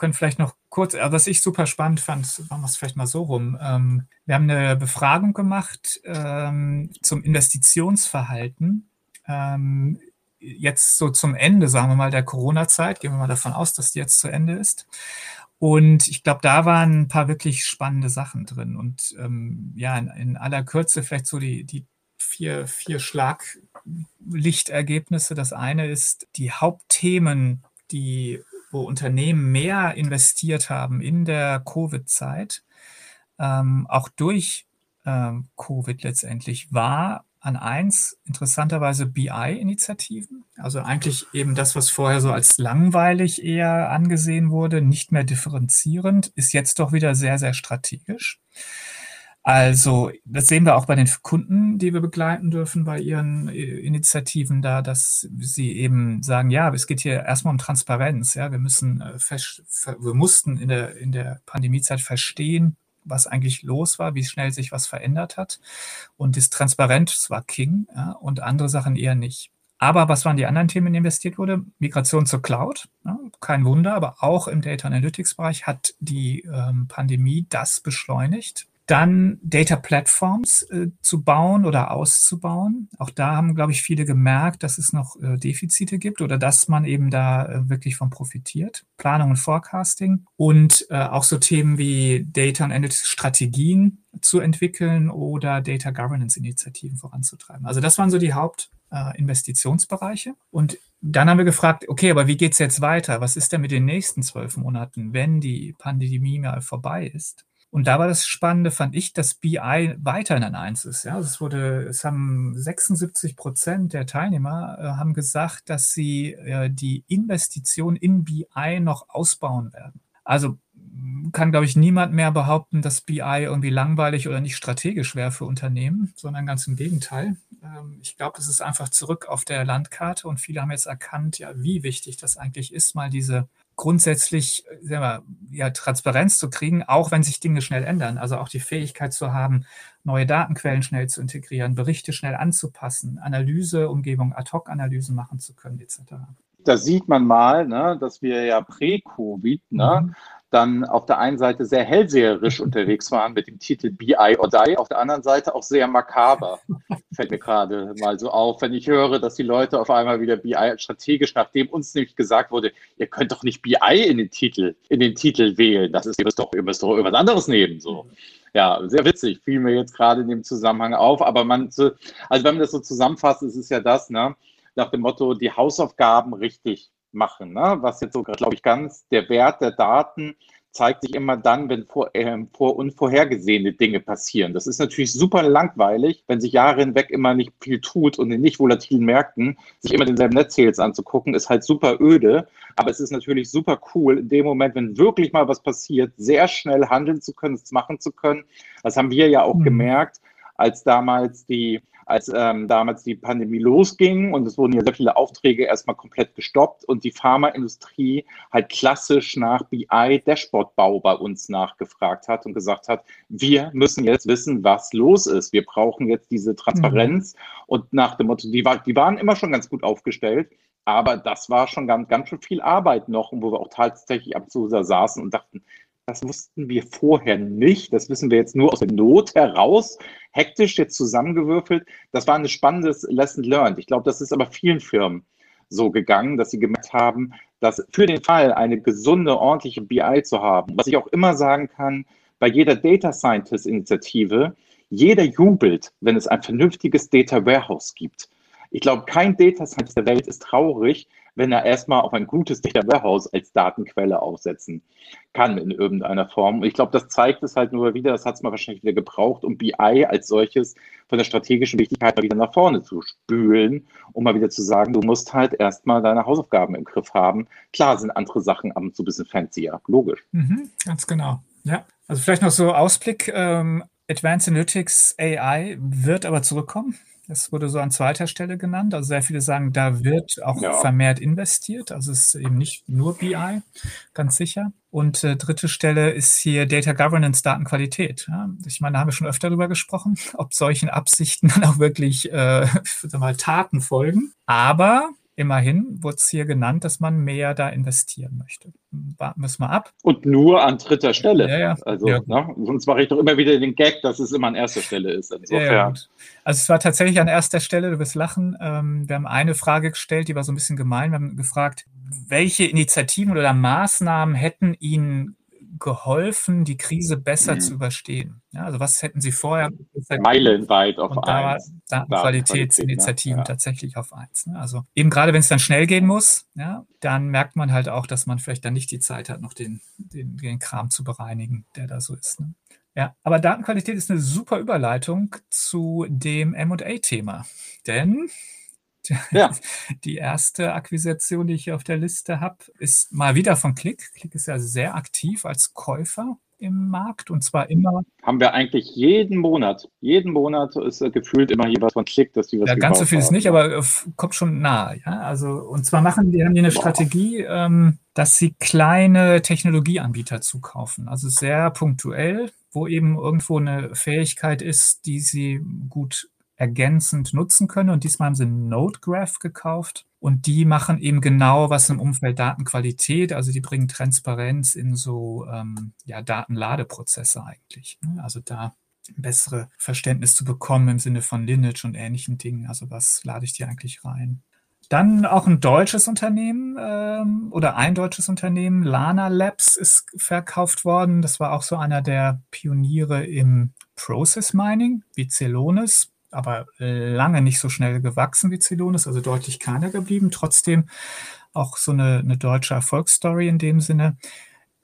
können vielleicht noch kurz, äh, was ich super spannend fand, machen wir es vielleicht mal so rum. Ähm, wir haben eine Befragung gemacht ähm, zum Investitionsverhalten. Ähm, jetzt so zum Ende, sagen wir mal, der Corona-Zeit. Gehen wir mal davon aus, dass die jetzt zu Ende ist. Und ich glaube, da waren ein paar wirklich spannende Sachen drin. Und ähm, ja, in, in, aller Kürze vielleicht so die, die vier, vier Schlaglichtergebnisse. Das eine ist die Hauptthemen, die, wo Unternehmen mehr investiert haben in der Covid-Zeit, ähm, auch durch ähm, Covid letztendlich, war an eins interessanterweise BI-Initiativen. Also eigentlich eben das, was vorher so als langweilig eher angesehen wurde, nicht mehr differenzierend, ist jetzt doch wieder sehr, sehr strategisch. Also das sehen wir auch bei den Kunden, die wir begleiten dürfen bei ihren äh, Initiativen da, dass sie eben sagen, ja, es geht hier erstmal um Transparenz. Ja, wir müssen, äh, wir mussten in der, in der Pandemiezeit verstehen, was eigentlich los war, wie schnell sich was verändert hat. Und das Transparent war King ja, und andere Sachen eher nicht. Aber was waren die anderen Themen, in die investiert wurde? Migration zur Cloud, ja, kein Wunder, aber auch im Data Analytics Bereich hat die ähm, Pandemie das beschleunigt. Dann Data Platforms äh, zu bauen oder auszubauen. Auch da haben, glaube ich, viele gemerkt, dass es noch äh, Defizite gibt oder dass man eben da äh, wirklich von profitiert. Planung und Forecasting und äh, auch so Themen wie Data und Analytics Strategien zu entwickeln oder Data Governance Initiativen voranzutreiben. Also das waren so die Hauptinvestitionsbereiche. Und dann haben wir gefragt, okay, aber wie geht's jetzt weiter? Was ist denn mit den nächsten zwölf Monaten, wenn die Pandemie mal vorbei ist? Und da war das Spannende, fand ich, dass BI weiterhin ein Eins ist. Ja, es wurde, es haben 76 Prozent der Teilnehmer äh, haben gesagt, dass sie äh, die Investition in BI noch ausbauen werden. Also kann, glaube ich, niemand mehr behaupten, dass BI irgendwie langweilig oder nicht strategisch wäre für Unternehmen, sondern ganz im Gegenteil. Ähm, ich glaube, es ist einfach zurück auf der Landkarte und viele haben jetzt erkannt, ja, wie wichtig das eigentlich ist, mal diese grundsätzlich wir, ja, Transparenz zu kriegen, auch wenn sich Dinge schnell ändern. Also auch die Fähigkeit zu haben, neue Datenquellen schnell zu integrieren, Berichte schnell anzupassen, Analyseumgebung, Ad-Hoc-Analysen machen zu können, etc. Da sieht man mal, ne, dass wir ja prä-Covid ne, mhm dann auf der einen Seite sehr hellseherisch unterwegs waren mit dem Titel BI or Die, auf der anderen Seite auch sehr makaber. Fällt mir gerade mal so auf, wenn ich höre, dass die Leute auf einmal wieder BI strategisch, nachdem uns nämlich gesagt wurde, ihr könnt doch nicht BI in den Titel, in den Titel wählen. Das ist, ihr müsst doch, ihr müsst doch irgendwas anderes nehmen, so. Ja, sehr witzig, fiel mir jetzt gerade in dem Zusammenhang auf, aber man, also wenn man das so zusammenfasst, ist es ja das, ne, nach dem Motto, die Hausaufgaben richtig machen. Ne? Was jetzt so, glaube ich, ganz der Wert der Daten zeigt sich immer dann, wenn vor, äh, vor unvorhergesehene Dinge passieren. Das ist natürlich super langweilig, wenn sich Jahre hinweg immer nicht viel tut und in nicht volatilen Märkten sich immer denselben Netzsales anzugucken, ist halt super öde. Aber es ist natürlich super cool, in dem Moment, wenn wirklich mal was passiert, sehr schnell handeln zu können, es machen zu können. Das haben wir ja auch mhm. gemerkt, als damals die als ähm, damals die Pandemie losging und es wurden ja sehr viele Aufträge erstmal komplett gestoppt und die Pharmaindustrie halt klassisch nach BI-Dashboard-Bau bei uns nachgefragt hat und gesagt hat, wir müssen jetzt wissen, was los ist. Wir brauchen jetzt diese Transparenz mhm. und nach dem Motto, die, war, die waren immer schon ganz gut aufgestellt, aber das war schon ganz, ganz schön viel Arbeit noch, wo wir auch tatsächlich ab zu saßen und dachten, das wussten wir vorher nicht. Das wissen wir jetzt nur aus der Not heraus, hektisch jetzt zusammengewürfelt. Das war ein spannendes Lesson learned. Ich glaube, das ist aber vielen Firmen so gegangen, dass sie gemerkt haben, dass für den Fall eine gesunde, ordentliche BI zu haben, was ich auch immer sagen kann, bei jeder Data Scientist Initiative, Jeder jubelt, wenn es ein vernünftiges Data Warehouse gibt. Ich glaube, kein Data Scientist der Welt ist traurig, wenn er erstmal auf ein gutes Data Warehouse als Datenquelle aufsetzen kann in irgendeiner Form. Und ich glaube, das zeigt es halt nur wieder, das hat es mal wahrscheinlich wieder gebraucht, um BI als solches von der strategischen Wichtigkeit mal wieder nach vorne zu spülen, um mal wieder zu sagen, du musst halt erstmal deine Hausaufgaben im Griff haben. Klar sind andere Sachen ab und zu ein bisschen fancier, logisch. Mhm, ganz genau. Ja, also vielleicht noch so Ausblick. Ähm, Advanced Analytics AI wird aber zurückkommen. Das wurde so an zweiter Stelle genannt. Also sehr viele sagen, da wird auch ja. vermehrt investiert. Also es ist eben nicht nur BI, ganz sicher. Und äh, dritte Stelle ist hier Data Governance, Datenqualität. Ja, ich meine, da haben wir schon öfter darüber gesprochen, ob solchen Absichten dann auch wirklich äh, mal Taten folgen. Aber Immerhin wurde es hier genannt, dass man mehr da investieren möchte. Warten wir es mal ab. Und nur an dritter Stelle. Ja, ja. Also, ja. Ne? sonst mache ich doch immer wieder den Gag, dass es immer an erster Stelle ist. Insofern. Also es war tatsächlich an erster Stelle, du wirst lachen. Ähm, wir haben eine Frage gestellt, die war so ein bisschen gemein. Wir haben gefragt, welche Initiativen oder Maßnahmen hätten Ihnen geholfen, die Krise besser mhm. zu überstehen? Ja, also was hätten Sie vorher? Meilenweit auf und da eins. Datenqualitätsinitiativen ja. tatsächlich auf eins. Ne? Also eben gerade, wenn es dann schnell gehen muss, ja, dann merkt man halt auch, dass man vielleicht dann nicht die Zeit hat, noch den, den, den Kram zu bereinigen, der da so ist. Ne? Ja, aber Datenqualität ist eine super Überleitung zu dem M&A-Thema. Denn ja. Die erste Akquisition, die ich hier auf der Liste habe, ist mal wieder von Click. Click ist ja sehr aktiv als Käufer im Markt und zwar immer. Haben wir eigentlich jeden Monat, jeden Monat ist gefühlt immer hier was von Klick, dass die was Ja, ganz so viel ist nicht, aber äh, kommt schon nah. Ja? Also, und zwar machen die, haben die eine Boah. Strategie, ähm, dass sie kleine Technologieanbieter zukaufen. Also sehr punktuell, wo eben irgendwo eine Fähigkeit ist, die sie gut ergänzend nutzen können. Und diesmal haben sie Nodegraph gekauft. Und die machen eben genau was im Umfeld Datenqualität. Also die bringen Transparenz in so ähm, ja, Datenladeprozesse eigentlich. Ne? Also da ein besseres Verständnis zu bekommen im Sinne von Lineage und ähnlichen Dingen. Also was lade ich dir eigentlich rein? Dann auch ein deutsches Unternehmen ähm, oder ein deutsches Unternehmen, Lana Labs, ist verkauft worden. Das war auch so einer der Pioniere im Process Mining, wie Celonis aber lange nicht so schnell gewachsen wie Celonis, also deutlich kleiner geblieben. Trotzdem auch so eine, eine deutsche Erfolgsstory in dem Sinne.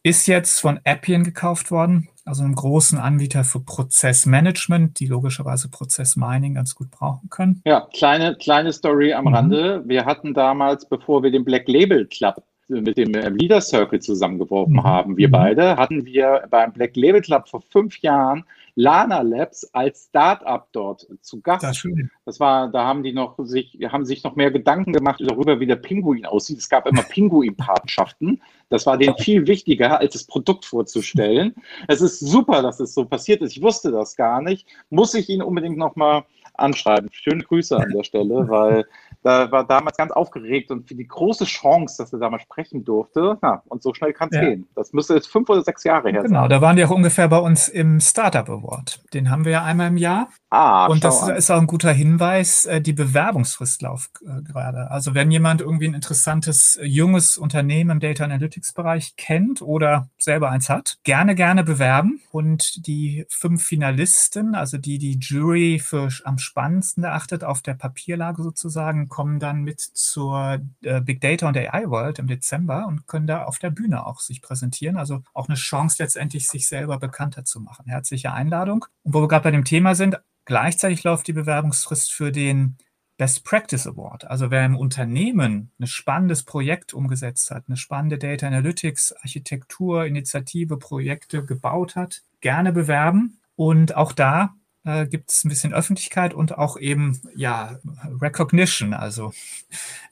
Ist jetzt von Appian gekauft worden, also einem großen Anbieter für Prozessmanagement, die logischerweise Prozessmining ganz gut brauchen können. Ja, kleine, kleine Story am mhm. Rande. Wir hatten damals, bevor wir den Black Label Club mit dem Leader Circle zusammengeworfen mhm. haben, wir mhm. beide, hatten wir beim Black Label Club vor fünf Jahren Lana Labs als Startup dort zu Gast. Das, das, war, da haben die noch sich, haben sich noch mehr Gedanken gemacht darüber, wie der Pinguin aussieht. Es gab immer Pinguin-Partnerschaften. Das war denen viel wichtiger, als das Produkt vorzustellen. Es ist super, dass es so passiert ist. Ich wusste das gar nicht. Muss ich ihn unbedingt nochmal anschreiben. Schöne Grüße an der Stelle, weil da war damals ganz aufgeregt und für die große Chance, dass er da mal sprechen durfte. Ja, und so schnell kann es ja. gehen. Das müsste jetzt fünf oder sechs Jahre her genau, sein. Genau, da waren die auch ungefähr bei uns im Startup Award. Den haben wir ja einmal im Jahr. Ah, und das an. ist auch ein guter Hinweis, äh, die Bewerbungsfrist läuft äh, gerade. Also wenn jemand irgendwie ein interessantes, äh, junges Unternehmen im Data Analytics Bereich kennt oder selber eins hat, gerne, gerne bewerben. Und die fünf Finalisten, also die die Jury für am spannendsten erachtet auf der Papierlage sozusagen, kommen dann mit zur Big Data und AI World im Dezember und können da auf der Bühne auch sich präsentieren. Also auch eine Chance letztendlich, sich selber bekannter zu machen. Herzliche Einladung. Und wo wir gerade bei dem Thema sind, Gleichzeitig läuft die Bewerbungsfrist für den Best Practice Award. Also wer im Unternehmen ein spannendes Projekt umgesetzt hat, eine spannende Data Analytics, Architektur, Initiative, Projekte gebaut hat, gerne bewerben. Und auch da äh, gibt es ein bisschen Öffentlichkeit und auch eben ja Recognition. Also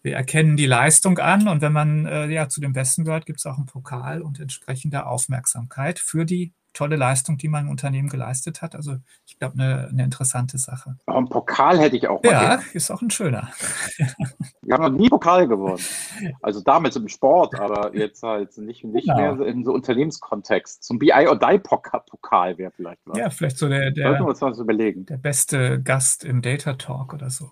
wir erkennen die Leistung an und wenn man äh, ja zu den Besten gehört, gibt es auch einen Pokal und entsprechende Aufmerksamkeit für die tolle Leistung, die mein Unternehmen geleistet hat. Also ich glaube, eine, eine interessante Sache. Aber einen Pokal hätte ich auch mal. Ja, gerne. ist auch ein schöner. Wir haben noch nie Pokal gewonnen. Also damals im Sport, aber jetzt halt nicht, nicht genau. mehr in so Unternehmenskontext. Zum BI or Die Pokal wäre vielleicht was. Ja, vielleicht so der, der, wir uns was überlegen. der beste Gast im Data Talk oder so.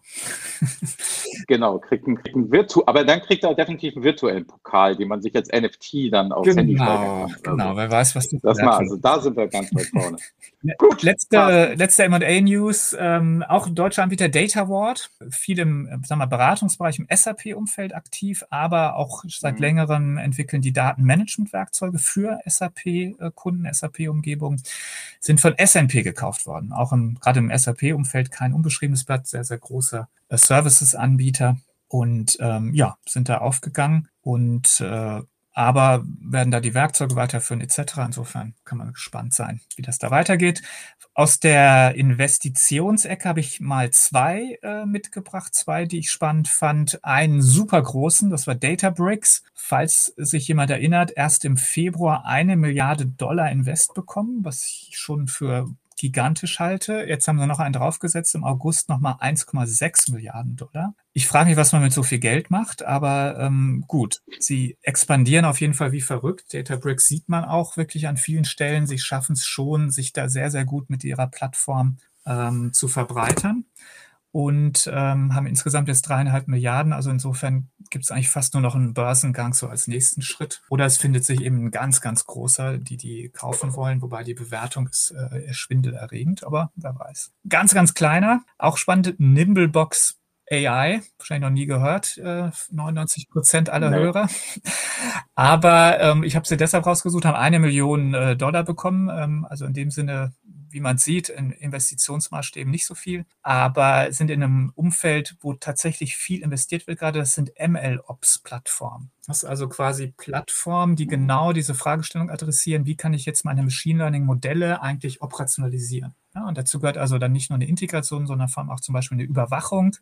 genau, kriegt einen, kriegt einen Virtu aber dann kriegt er definitiv einen virtuellen Pokal, den man sich als NFT dann aufs genau, Handy steigern kann. Genau, also, wer weiß, was du das mal, also da da sind wir ganz weit vorne. Gut, letzte, letzte M&A-News, ähm, auch deutscher Anbieter DataWard, viel im sagen wir, Beratungsbereich im SAP-Umfeld aktiv, aber auch seit mhm. längerem entwickeln die Datenmanagement-Werkzeuge für SAP-Kunden, SAP-Umgebungen, sind von SNP gekauft worden. Auch im, gerade im SAP-Umfeld kein unbeschriebenes Blatt, sehr, sehr großer äh, Services-Anbieter und ähm, ja, sind da aufgegangen und äh, aber werden da die Werkzeuge weiterführen etc. Insofern kann man gespannt sein, wie das da weitergeht. Aus der Investitionsecke habe ich mal zwei äh, mitgebracht, zwei, die ich spannend fand. Einen super großen, das war Databricks. Falls sich jemand erinnert, erst im Februar eine Milliarde Dollar Invest bekommen, was ich schon für gigantisch halte. Jetzt haben sie noch einen draufgesetzt, im August nochmal 1,6 Milliarden Dollar. Ich frage mich, was man mit so viel Geld macht, aber ähm, gut, sie expandieren auf jeden Fall wie verrückt. Databricks sieht man auch wirklich an vielen Stellen. Sie schaffen es schon, sich da sehr, sehr gut mit ihrer Plattform ähm, zu verbreitern und ähm, haben insgesamt jetzt dreieinhalb Milliarden. Also insofern gibt es eigentlich fast nur noch einen Börsengang so als nächsten Schritt. Oder es findet sich eben ein ganz, ganz großer, die die kaufen wollen, wobei die Bewertung ist äh, schwindelerregend, aber wer weiß. Ganz, ganz kleiner, auch spannend, Nimblebox AI, wahrscheinlich noch nie gehört, äh, 99 Prozent aller nee. Hörer. Aber ähm, ich habe sie deshalb rausgesucht, haben eine Million äh, Dollar bekommen. Ähm, also in dem Sinne wie man sieht, in Investitionsmaßstäben nicht so viel, aber sind in einem Umfeld, wo tatsächlich viel investiert wird gerade. Das sind ML-Ops-Plattformen. Das ist also quasi Plattformen, die genau diese Fragestellung adressieren, wie kann ich jetzt meine Machine Learning-Modelle eigentlich operationalisieren. Ja, und dazu gehört also dann nicht nur eine Integration, sondern vor allem auch zum Beispiel eine Überwachung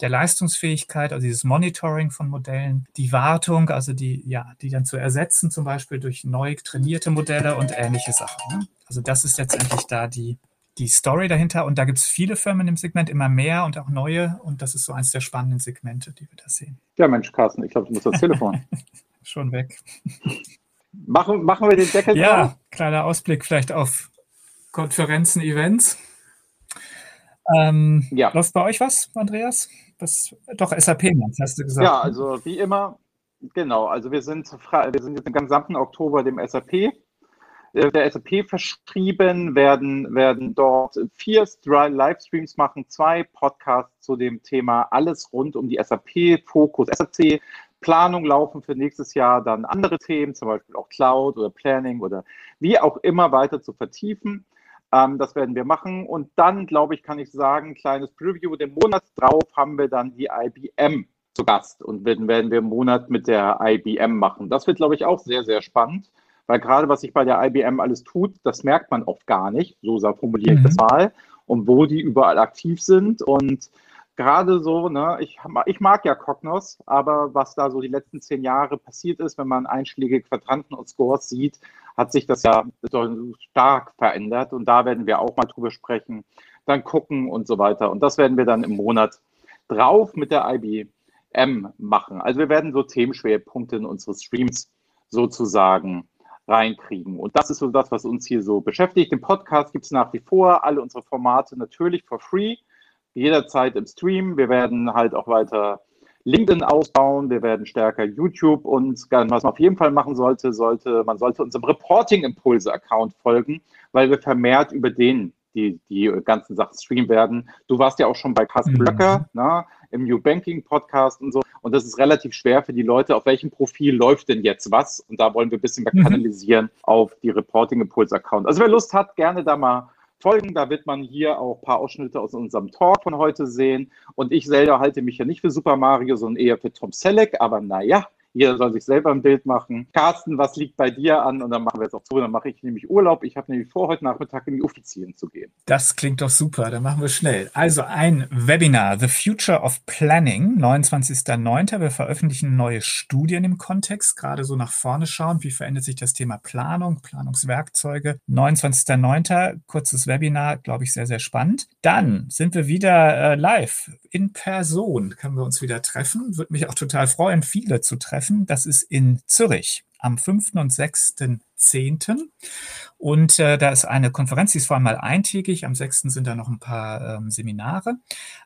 der Leistungsfähigkeit, also dieses Monitoring von Modellen, die Wartung, also die, ja, die dann zu ersetzen, zum Beispiel durch neu trainierte Modelle und ähnliche Sachen. Ne? Also das ist letztendlich da die, die Story dahinter. Und da gibt es viele Firmen im Segment, immer mehr und auch neue. Und das ist so eines der spannenden Segmente, die wir da sehen. Ja, Mensch, Carsten, ich glaube, du musst das Telefon. Schon weg. Machen, machen wir den Deckel Ja, drauf? kleiner Ausblick vielleicht auf Konferenzen, Events. Ähm, ja. Läuft bei euch was, Andreas? Das, doch, SAP, hast du gesagt. Ja, also wie immer, genau. Also wir sind, wir sind jetzt im gesamten Oktober dem SAP äh, der SAP verschrieben, werden, werden dort vier Livestreams machen, zwei Podcasts zu dem Thema alles rund um die SAP, Fokus SAP, Planung laufen für nächstes Jahr, dann andere Themen, zum Beispiel auch Cloud oder Planning oder wie auch immer weiter zu vertiefen. Ähm, das werden wir machen. Und dann, glaube ich, kann ich sagen, kleines Preview, den Monat drauf haben wir dann die IBM zu Gast und werden, werden wir im Monat mit der IBM machen. Das wird, glaube ich, auch sehr, sehr spannend. Weil gerade was sich bei der IBM alles tut, das merkt man oft gar nicht. So formuliere ich mhm. das mal. Und wo die überall aktiv sind. Und gerade so, ne, ich, ich mag ja Cognos, aber was da so die letzten zehn Jahre passiert ist, wenn man einschlägige Quadranten und Scores sieht, hat sich das ja stark verändert. Und da werden wir auch mal drüber sprechen, dann gucken und so weiter. Und das werden wir dann im Monat drauf mit der IBM machen. Also wir werden so Themenschwerpunkte in unsere Streams sozusagen reinkriegen. Und das ist so das, was uns hier so beschäftigt. Den Podcast gibt es nach wie vor, alle unsere Formate natürlich for free, jederzeit im Stream. Wir werden halt auch weiter LinkedIn ausbauen, wir werden stärker YouTube und was man auf jeden Fall machen sollte, sollte man sollte unserem Reporting Impulse Account folgen, weil wir vermehrt über den die, die ganzen Sachen streamen werden. Du warst ja auch schon bei Carsten mhm. Blöcker ne, im New Banking Podcast und so. Und das ist relativ schwer für die Leute, auf welchem Profil läuft denn jetzt was? Und da wollen wir ein bisschen mehr mhm. kanalisieren auf die Reporting Impulse Account. Also wer Lust hat, gerne da mal folgen. Da wird man hier auch ein paar Ausschnitte aus unserem Talk von heute sehen. Und ich selber halte mich ja nicht für Super Mario, sondern eher für Tom Selleck. Aber naja, jeder soll sich selber ein Bild machen. Carsten, was liegt bei dir an? Und dann machen wir jetzt auch so. Dann mache ich nämlich Urlaub. Ich habe nämlich vor, heute Nachmittag in die Offizien zu gehen. Das klingt doch super. Dann machen wir schnell. Also ein Webinar, The Future of Planning, 29.09. Wir veröffentlichen neue Studien im Kontext, gerade so nach vorne schauen. Wie verändert sich das Thema Planung, Planungswerkzeuge? 29.09. Kurzes Webinar, glaube ich, sehr, sehr spannend. Dann sind wir wieder äh, live in Person. Können wir uns wieder treffen. Würde mich auch total freuen, viele zu treffen treffen. Das ist in Zürich am 5. und 6.10. Und äh, da ist eine Konferenz, die ist vor allem mal eintägig. Am 6. sind da noch ein paar ähm, Seminare.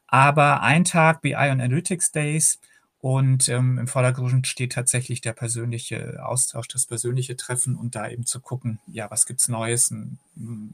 Aber ein Tag BI und Analytics Days Und ähm, im Vordergrund steht tatsächlich der persönliche Austausch, das persönliche Treffen und da eben zu gucken, ja, was gibt's Neues, ein,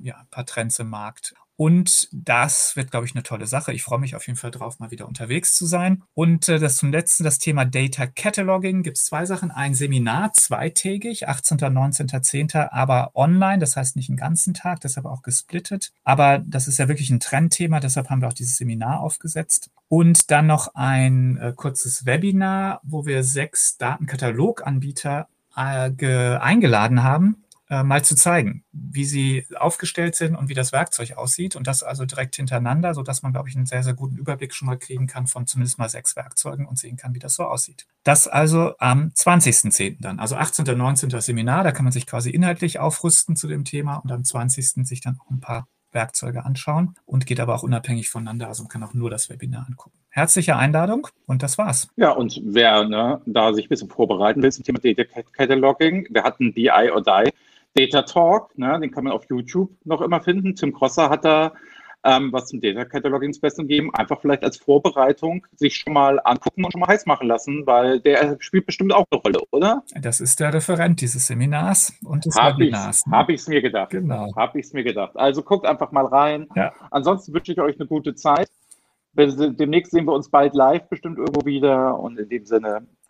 ja, ein paar Trends im Markt. Und das wird, glaube ich, eine tolle Sache. Ich freue mich auf jeden Fall drauf, mal wieder unterwegs zu sein. Und äh, das zum letzten, das Thema Data Cataloging, gibt es zwei Sachen. Ein Seminar, zweitägig, 18. und 19.10., aber online, das heißt nicht einen ganzen Tag, deshalb auch gesplittet. Aber das ist ja wirklich ein Trendthema, deshalb haben wir auch dieses Seminar aufgesetzt. Und dann noch ein äh, kurzes Webinar, wo wir sechs Datenkataloganbieter äh, eingeladen haben, äh, mal zu zeigen, wie sie aufgestellt sind und wie das Werkzeug aussieht. Und das also direkt hintereinander, sodass man, glaube ich, einen sehr, sehr guten Überblick schon mal kriegen kann von zumindest mal sechs Werkzeugen und sehen kann, wie das so aussieht. Das also am 20.10. dann, also 18. und 19. Seminar, da kann man sich quasi inhaltlich aufrüsten zu dem Thema und am 20. sich dann auch ein paar Werkzeuge anschauen und geht aber auch unabhängig voneinander. Also man kann auch nur das Webinar angucken. Herzliche Einladung und das war's. Ja, und wer ne, da sich ein bisschen vorbereiten will zum Thema Data Cataloging, wir hatten BI or Die Data Talk, ne, den kann man auf YouTube noch immer finden. Tim Crosser hat da ähm, was zum Data Cataloging Special gegeben. Einfach vielleicht als Vorbereitung sich schon mal angucken und schon mal heiß machen lassen, weil der spielt bestimmt auch eine Rolle, oder? Das ist der Referent dieses Seminars und des hab Webinars. Ne? Habe ich es mir gedacht. Genau. Habe ich es mir gedacht. Also guckt einfach mal rein. Ja. Ansonsten wünsche ich euch eine gute Zeit. Demnächst sehen wir uns bald live bestimmt irgendwo wieder und in dem Sinne